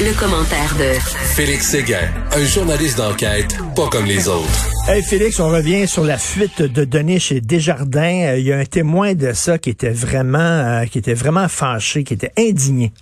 Le, commentaire de Félix Séguin, un journaliste d'enquête pas comme les autres. Hey Félix, on revient sur la fuite de données chez Desjardins. Euh, il y a un témoin de ça qui était vraiment, euh, qui était vraiment fâché, qui était indigné.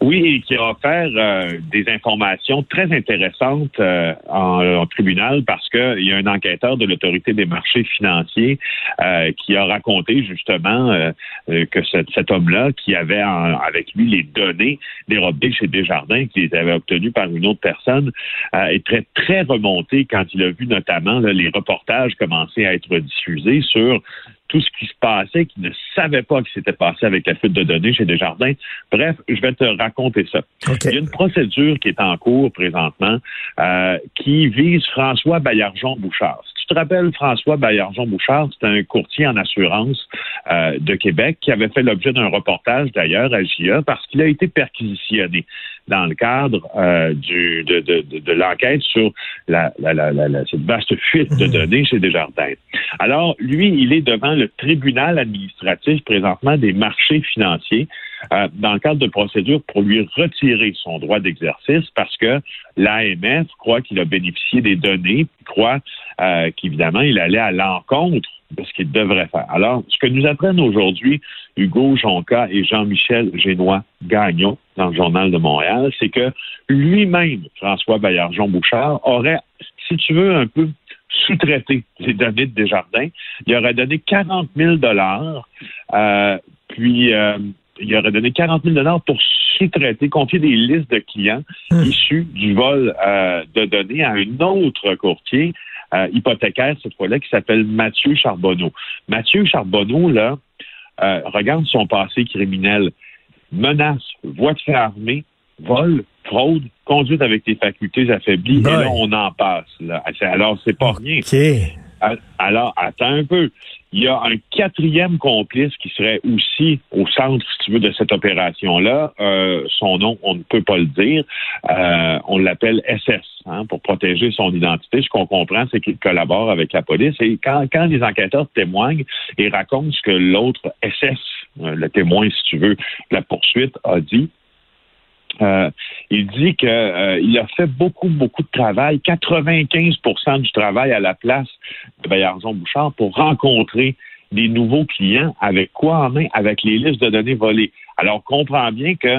Oui, qui a offert euh, des informations très intéressantes euh, en, tribunal parce qu'il y a un enquêteur de l'autorité des marchés financiers euh, qui a raconté justement que cet homme-là, qui avait avec lui les données dérobées chez Desjardins, qui les avait obtenues par une autre personne, est très très remonté quand il a vu notamment les reportages commencer à être diffusés sur tout ce qui se passait, qui ne savait pas ce qui s'était passé avec la fuite de données chez Desjardins. Bref, je vais te raconter ça. Il y a une procédure qui est en cours présentement euh, qui vise François Baillargeon-Bouchard. Si tu te rappelles, François Baillargeon-Bouchard, c'est un courtier en assurance euh, de Québec qui avait fait l'objet d'un reportage d'ailleurs à JA parce qu'il a été perquisitionné dans le cadre euh, du, de, de, de, l'enquête sur la, la, la, la, cette vaste fuite de mhm. données chez Desjardins. Alors, lui, il est devant le tribunal administratif présentement des marchés financiers euh, dans le cadre de procédures pour lui retirer son droit d'exercice parce que l'AMF croit qu'il a bénéficié des données, croit euh, qu'évidemment, il allait à l'encontre de ce qu'il devrait faire. Alors, ce que nous apprennent aujourd'hui Hugo Jonca et Jean-Michel Génois Gagnon dans le Journal de Montréal, c'est que lui-même, François Baillargeon-Bouchard, aurait, si tu veux, un peu sous-traité les données de Desjardins. Il aurait donné 40 000 dollars, euh, puis euh, il aurait donné 40 000 dollars pour sous-traiter, confier des listes de clients hmm. issus du vol euh, de données à un autre courtier euh, hypothécaire, cette fois-là, qui s'appelle Mathieu Charbonneau. Mathieu Charbonneau, là, euh, regarde son passé criminel. Menace, voie de fait armée, vol, fraude, conduite avec des facultés affaiblies, et là, on en passe. Là. Alors, c'est pas rien. Alors, attends un peu. Il y a un quatrième complice qui serait aussi au centre, si tu veux, de cette opération-là. Euh, son nom, on ne peut pas le dire. Euh, on l'appelle SS hein, pour protéger son identité. Ce qu'on comprend, c'est qu'il collabore avec la police. Et quand, quand les enquêteurs témoignent et racontent ce que l'autre SS, euh, le témoin, si tu veux, la poursuite a dit, euh, il dit qu'il euh, a fait beaucoup, beaucoup de travail, 95% du travail à la place de Bayarzon-Bouchard pour rencontrer des nouveaux clients avec quoi en main? Avec les listes de données volées. Alors, comprend bien que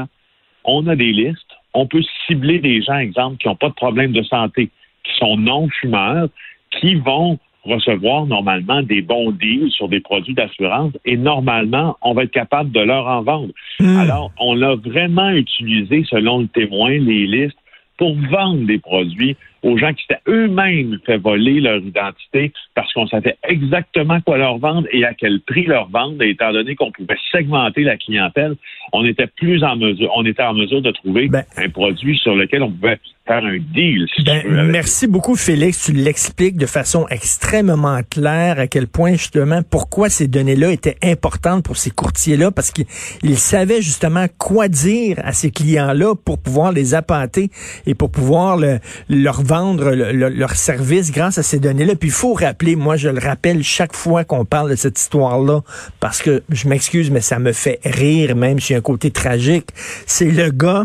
on a des listes, on peut cibler des gens, exemple, qui n'ont pas de problème de santé, qui sont non-fumeurs, qui vont recevoir normalement des bons deals sur des produits d'assurance et normalement, on va être capable de leur en vendre. Hmm. Alors, on a vraiment utilisé, selon le témoin, les listes pour vendre des produits aux gens qui s'étaient eux-mêmes fait voler leur identité parce qu'on savait exactement quoi leur vendre et à quel prix leur vendre. Et étant donné qu'on pouvait segmenter la clientèle, on était plus en mesure, on était en mesure de trouver ben, un produit sur lequel on pouvait faire un deal. ben, merci beaucoup, Félix. Tu l'expliques de façon extrêmement claire à quel point justement pourquoi ces données-là étaient importantes pour ces courtiers-là parce qu'ils savaient justement quoi dire à ces clients-là pour pouvoir les appâter et pour pouvoir le, leur vendre leur service grâce à ces données-là. Puis il faut rappeler, moi je le rappelle chaque fois qu'on parle de cette histoire-là, parce que je m'excuse, mais ça me fait rire, même si un côté tragique. C'est le gars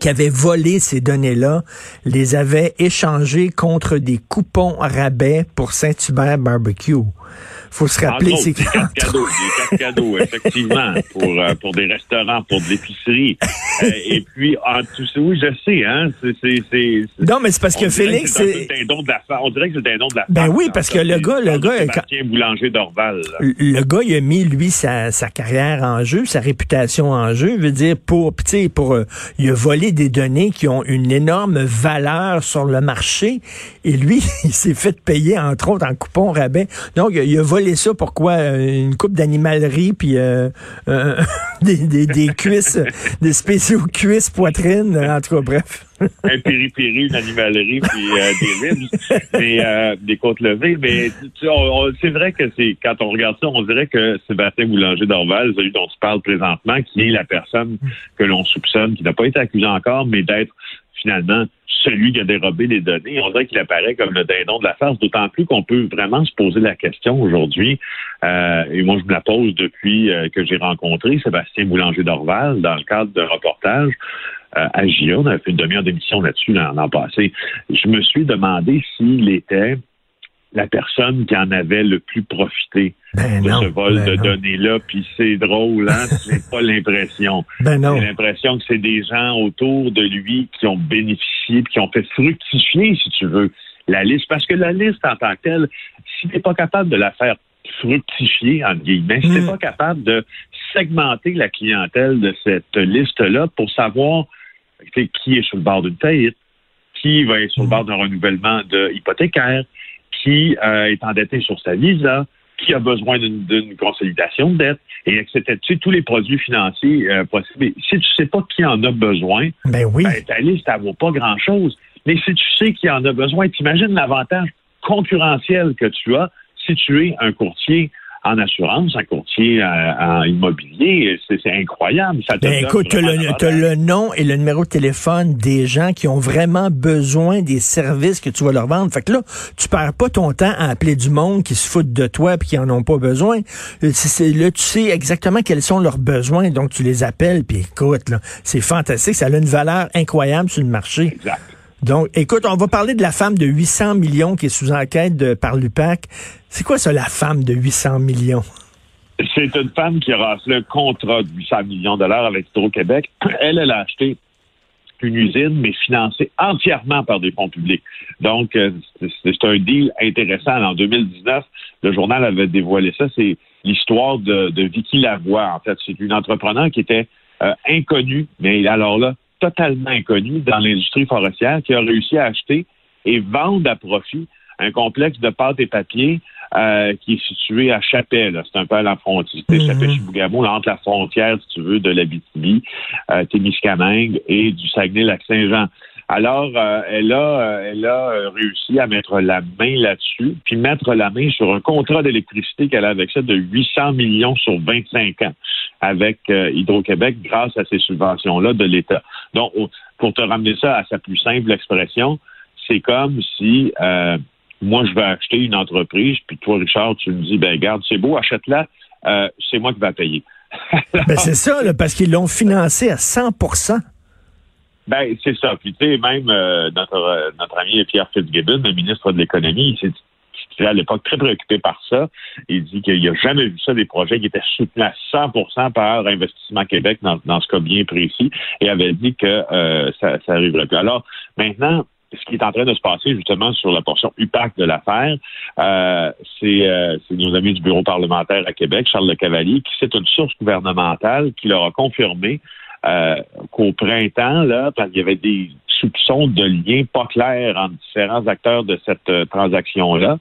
qui avait volé ces données-là, les avait échangées contre des coupons rabais pour Saint-Hubert Barbecue faut se rappeler, c'est des cadeaux, des cadeaux, effectivement, pour euh, pour des restaurants, pour de l'épicerie. Euh, et puis, en tout ça, oui, je sais, hein, c'est non, mais c'est parce que Félix, c'est On dirait que c'est un don de la. Ben oui, parce que le gars, le gars, Sébastien Boulanger d'Orval. Le gars, il a mis lui sa, sa carrière en jeu, sa réputation en jeu, veut dire pour, tu sais, pour, euh, il a volé des données qui ont une énorme valeur sur le marché, et lui, il s'est fait payer entre autres en coupon rabais. Donc, il a volé ça pourquoi euh, une coupe d'animalerie puis euh, euh, des, cuisses, des spéciaux cuisses poitrine, en tout cas, bref. un piri-piri, une animalerie, puis des ribs, des côtes levées. Mais c'est vrai que c'est quand on regarde ça, on dirait que Sébastien Boulanger d'Orval, celui dont tu parles présentement, qui est la personne que l'on soupçonne, qui n'a pas été accusé encore, mais d'être finalement celui qui a dérobé les données. On dirait qu'il apparaît comme le dindon de la farce, d'autant plus qu'on peut vraiment se poser la question aujourd'hui, euh, et moi je me la pose depuis euh, que j'ai rencontré Sébastien Boulanger-Dorval dans le cadre d'un reportage euh, à GIA. On avait fait une demi-heure d'émission là-dessus l'an passé. Je me suis demandé s'il était la personne qui en avait le plus profité Ben de non, ce vol ben de données-là. Puis c'est drôle, hein? C'est pas l'impression. Ben l'impression que c'est des gens autour de lui qui ont bénéficié, puis qui ont fait fructifier, si tu veux, la liste. Parce que la liste en tant que telle, si tu n'es pas capable de la faire fructifier, entre guillemets, si tu n'es Mm. pas capable de segmenter la clientèle de cette liste-là pour savoir qui est sur le bord d'une faillite, qui va être sur le Mm. bord d'un renouvellement de hypothécaire, qui euh, est endetté sur sa visa, qui a besoin d'une consolidation de dette, et etc. Tu sais, tous les produits financiers euh, possibles. Et Si tu sais pas qui en a besoin, Ben oui. ben, ta liste, elle vaut pas grand-chose. Mais si tu sais qui en a besoin, t'imagines l'avantage concurrentiel que tu as si tu es un courtier en assurance, un courtier euh, en immobilier. C'est c'est incroyable. Ça Ben écoute, t'as vraiment le, le nom et le numéro de téléphone des gens qui ont vraiment besoin des services que tu vas leur vendre. Fait que là, tu perds pas ton temps à appeler du monde qui se foutent de toi puis qui en ont pas besoin. Euh, c'est- c'est- là, tu sais exactement quels sont leurs besoins, donc tu les appelles puis écoute, là, c'est fantastique. Ça a une valeur incroyable sur le marché. Exact. Donc, écoute, on va parler de la femme de 800 millions qui est sous enquête par l'UPAC. C'est quoi ça, la femme de 800 millions? C'est une femme qui a raflé un contrat de 800 millions de dollars avec Hydro-Québec. Elle, elle a acheté une usine, mais financée entièrement par des fonds publics. Donc, euh, c'est un deal intéressant. En 2019, le journal avait dévoilé ça. C'est l'histoire de, de Vicky Lavoie. En fait, c'est une entrepreneur qui était euh, inconnue, mais alors là, totalement inconnue dans l'industrie forestière, qui a réussi à acheter et vendre à profit un complexe de pâtes et papier euh, qui est situé à Chapelle. C'est un peu à la frontière. Mhm. Chapelle-Chibougamau, là, entre la frontière, si tu veux, de l'Abitibi, euh, Témiscamingue et du Saguenay-Lac-Saint-Jean. Alors, euh, elle a, euh, elle a euh, réussi à mettre la main là-dessus, puis mettre la main sur un contrat d'électricité qu'elle a avec ça de 800 millions sur 25 ans avec Hydro-Québec grâce à ces subventions-là de l'État. Donc, pour te ramener ça à sa plus simple expression, c'est comme si moi, je vais acheter une entreprise, puis toi, Richard, tu me dis, ben garde, c'est beau, achète-la, c'est moi qui vais payer. Ben c'est ça, parce qu'ils l'ont financé à 100 Ben, c'est ça. Puis, tu sais, même euh, notre, euh, notre ami Pierre Fitzgibbon, le ministre de l'Économie, il s'est était à l'époque très préoccupé par ça. Il dit qu'il n'a jamais vu ça, des projets qui étaient soutenus à 100% par Investissement Québec dans, dans ce cas bien précis, et avait dit que euh, ça, ça arriverait plus. Alors, maintenant, ce qui est en train de se passer justement sur la portion UPAC de l'affaire, euh, c'est euh, nos amis du bureau parlementaire à Québec, Charles Le Cavalier, qui c'est une source gouvernementale qui leur a confirmé euh, qu'au printemps, là, parce qu'il y avait des soupçons de liens pas clairs entre différents acteurs de cette euh, transaction-là,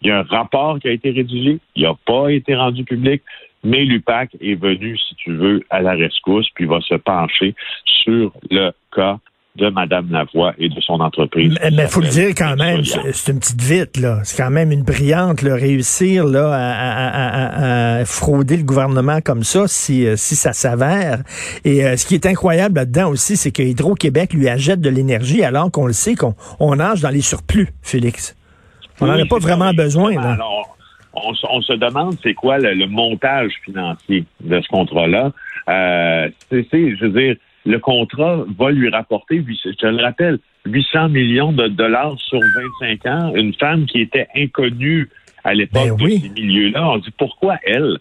il y a un rapport qui a été rédigé, il n'a pas été rendu public, mais l'UPAC est venu, si tu veux, à la rescousse, puis va se pencher sur le cas de Mme Lavoie et de son entreprise. Mais il faut le dire quand même, c'est une petite vite, là. C'est quand même une brillante, là, réussir là, à, à- à- à- à frauder le gouvernement comme ça, si, euh, si ça s'avère. Et euh, ce qui est incroyable là-dedans aussi, c'est que Hydro-Québec lui achète de l'énergie alors qu'on le sait qu'on on nage dans les surplus, Félix. On n'en Oui, a pas vraiment besoin, là. Alors, on, se- on se demande c'est quoi le, le montage financier de ce contrat-là. Euh, c'est, je veux dire, le contrat va lui rapporter, je le rappelle, 800 millions de dollars sur 25 ans. Une femme qui était inconnue à l'époque Ben oui. de ces milieux-là. On dit pourquoi elle?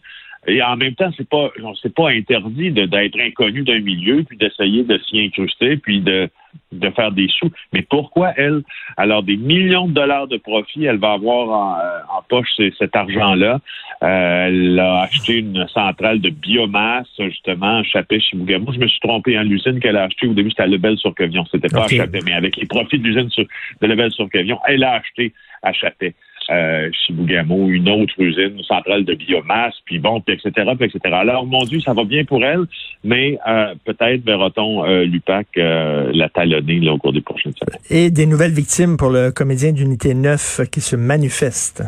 Et en même temps, c'est pas, c'est pas interdit d'être inconnu d'un milieu puis d'essayer de s'y incruster puis de, de faire des sous. Mais pourquoi elle? Alors, des millions de dollars de profit, elle va avoir en, en poche cet argent-là. Euh, elle a acheté une centrale de biomasse, justement, à Chapet-Chibougamau. Je me suis trompé, en l'usine qu'elle a achetée au début, c'était à Lebel-sur-Quevion. C'était pas à Chapet, mais avec les profits de l'usine sur- de Lebel-sur-Quevion, elle a acheté à Chapet. Euh, Chibougamau, une autre usine, une centrale de biomasse, puis bon, puis etc., puis etc. Alors, mon Dieu, ça va bien pour elle, mais euh, peut-être verra-t-on euh, l'UPAC euh, la talonner là, au cours des prochaines semaines. Et des nouvelles victimes pour le comédien d'unité 9 qui se manifeste.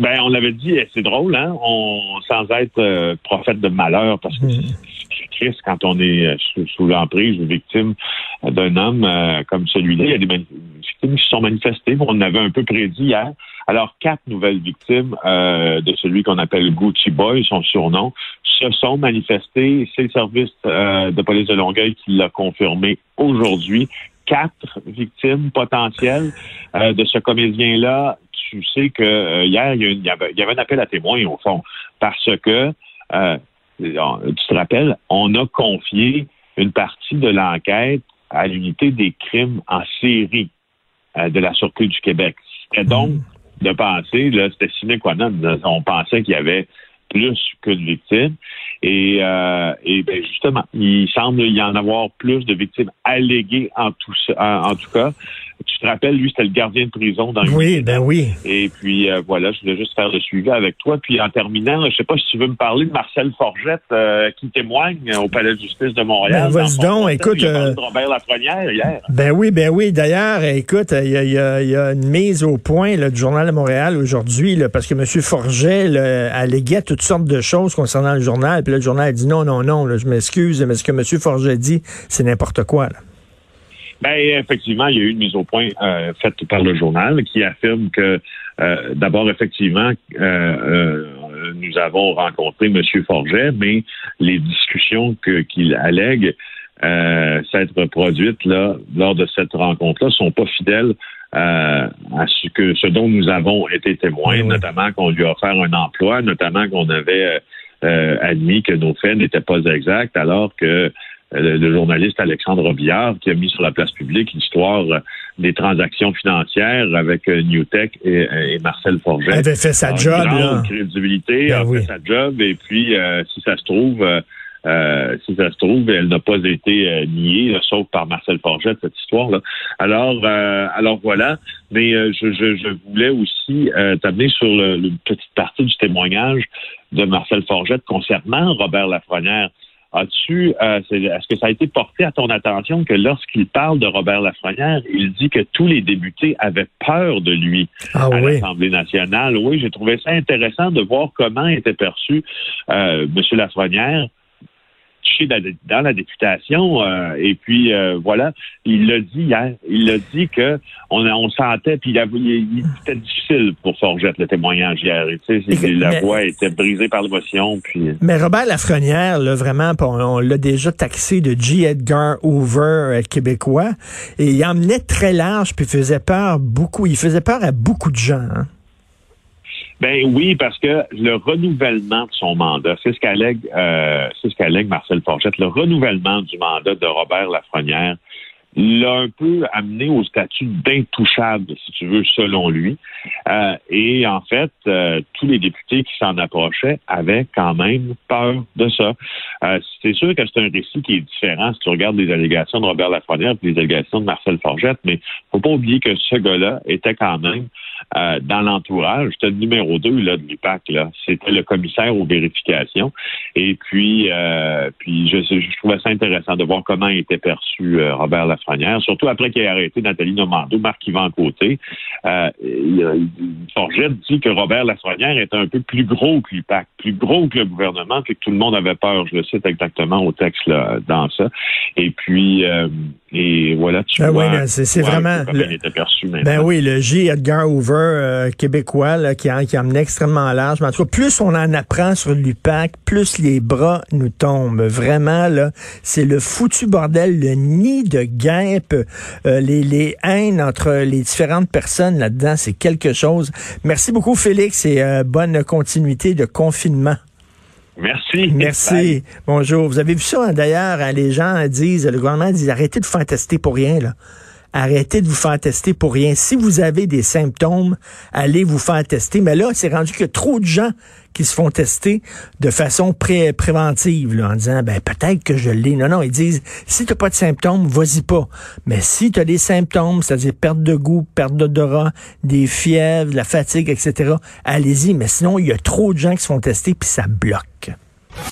Ben, on l'avait dit, eh, c'est drôle, hein, on, sans être euh, prophète de malheur, parce que Mm. c'est- triste quand on est sous, l'emprise ou victime d'un homme comme celui-là. Il y a des victimes qui se sont manifestées. On avait un peu prédit hier. Alors, quatre nouvelles victimes de celui qu'on appelle Gucci Boy, son surnom, se sont manifestées. C'est le service de police de Longueuil qui l'a confirmé aujourd'hui quatre victimes potentielles euh, de ce comédien-là. Tu sais que euh, hier, il y, avait, un appel à témoins, au fond, parce que, euh, tu te rappelles, on a confié une partie de l'enquête à l'unité des crimes en série de la Sûreté du Québec. C'était donc mmh. de penser, là, c'était sine qua non, on pensait qu'il y avait plus qu'une victime. Et, euh, et ben justement, il semble y en avoir plus de victimes alléguées en tout, en, en tout cas. Tu te rappelles, lui, c'était le gardien de prison dans le Oui, ben oui. Et puis euh, voilà, je voulais juste faire le suivi avec toi. Puis en terminant, je sais pas si tu veux me parler de Marcel Forgette euh, qui témoigne au Palais de justice de Montréal. Ben, vas-y donc, écoute. Euh, Robert Lafrenière hier. Ben oui, ben oui. D'ailleurs, écoute, il y a, y a, une mise au point là, du Journal de Montréal aujourd'hui, parce que M. Forget là, alléguait toutes sortes de choses concernant le journal. Puis là, le journal a dit non, non, non, je m'excuse, mais ce que M. Forget dit, c'est n'importe quoi. Là. Ben, effectivement, il y a eu une mise au point euh, faite par le journal qui affirme que, euh, d'abord, effectivement, euh, nous avons rencontré M. Forget, mais les discussions qu'il allègue s'être produites là, lors de cette rencontre-là sont pas fidèles à ce que ce dont nous avons été témoins, notamment qu'on lui a offert un emploi, notamment qu'on avait admis que nos faits n'étaient pas exacts, alors que euh, le, journaliste Alexandre Robillard qui a mis sur la place publique l'histoire euh, des transactions financières avec euh, Newtech et, Marcel Forget. Elle avait fait sa job, là. crédibilité, ben a fait sa job, et puis si ça se trouve, si ça se trouve, elle n'a pas été niée, sauf par Marcel Forget cette histoire-là. Alors, alors voilà. Mais je, je, voulais aussi t'amener sur le, une petite partie du témoignage de Marcel Forget concernant Robert Lafrenière. As-tu, euh, est-ce que ça a été porté à ton attention que lorsqu'il parle de Robert Lafrenière, il dit que tous les députés avaient peur de lui ah à l'Assemblée nationale? Oui, j'ai trouvé ça intéressant de voir comment était perçu euh, M. Lafrenière dans la députation. Euh, et puis euh, voilà, il l'a dit hier. Il l'a dit que on, on sentait, puis il, il, était difficile pour Forgette le témoignage hier. Tu sais, la voix était brisée par l'émotion. Puis. Mais Robert Lafrenière, là, vraiment, on, l'a déjà taxé de G. Edgar Hoover euh, québécois, et il emmenait très large, puis faisait peur beaucoup. Il faisait peur à beaucoup de gens. Hein. Ben oui, parce que le renouvellement de son mandat, c'est ce qu'allègue, euh, c'est ce qu'allègue Marcel Forgette, le renouvellement du mandat de Robert Lafrenière l'a un peu amené au statut d'intouchable, si tu veux, selon lui. Euh, et en fait, euh, tous les députés qui s'en approchaient avaient quand même peur de ça. Euh, c'est sûr que c'est un récit qui est différent si tu regardes les allégations de Robert Lafrenière et les allégations de Marcel Forgette, mais faut pas oublier que ce gars-là était quand même dans l'entourage. C'était le numéro 2 là, de l'UPAC. C'était le commissaire aux vérifications. Et puis, puis je, trouvais ça intéressant de voir comment était perçu Robert Lafrenière surtout après qu'il ait arrêté Nathalie Normando, Marc-Yvan Côté. Euh, dit que Robert Lafrenière est un peu plus gros que l'UPAC, plus gros que le gouvernement, puis que tout le monde avait peur, je le cite exactement au texte là, dans ça. Et puis, euh, et voilà, tu ben vois. c'est vraiment. ben oui, le J. Edgar Hoover euh, québécois qui, a, qui amené extrêmement large. Mais en tout cas, plus on en apprend sur l'UPAC, plus les bras nous tombent. Vraiment, là, c'est le foutu bordel, le nid de guêpe, euh, les, les haines entre les différentes personnes là-dedans, c'est quelque chose. Merci beaucoup, Félix, et euh, bonne continuité de confinement. Merci. Merci. Bonjour. Vous avez vu ça, hein, d'ailleurs, hein, les gens disent, le gouvernement dit, arrêtez de tester pour rien, là. Arrêtez de vous faire tester pour rien. Si vous avez des symptômes, allez vous faire tester. Mais là, c'est rendu que trop de gens qui se font tester de façon pré préventive, là, en disant, ben, peut-être que je l'ai. Non, non, ils disent, si tu n'as pas de symptômes, vas-y pas. Mais si tu as des symptômes, c'est-à-dire perte de goût, perte d'odorat, des fièvres, de la fatigue, etc., allez-y. Mais sinon, il y a trop de gens qui se font tester, puis ça bloque.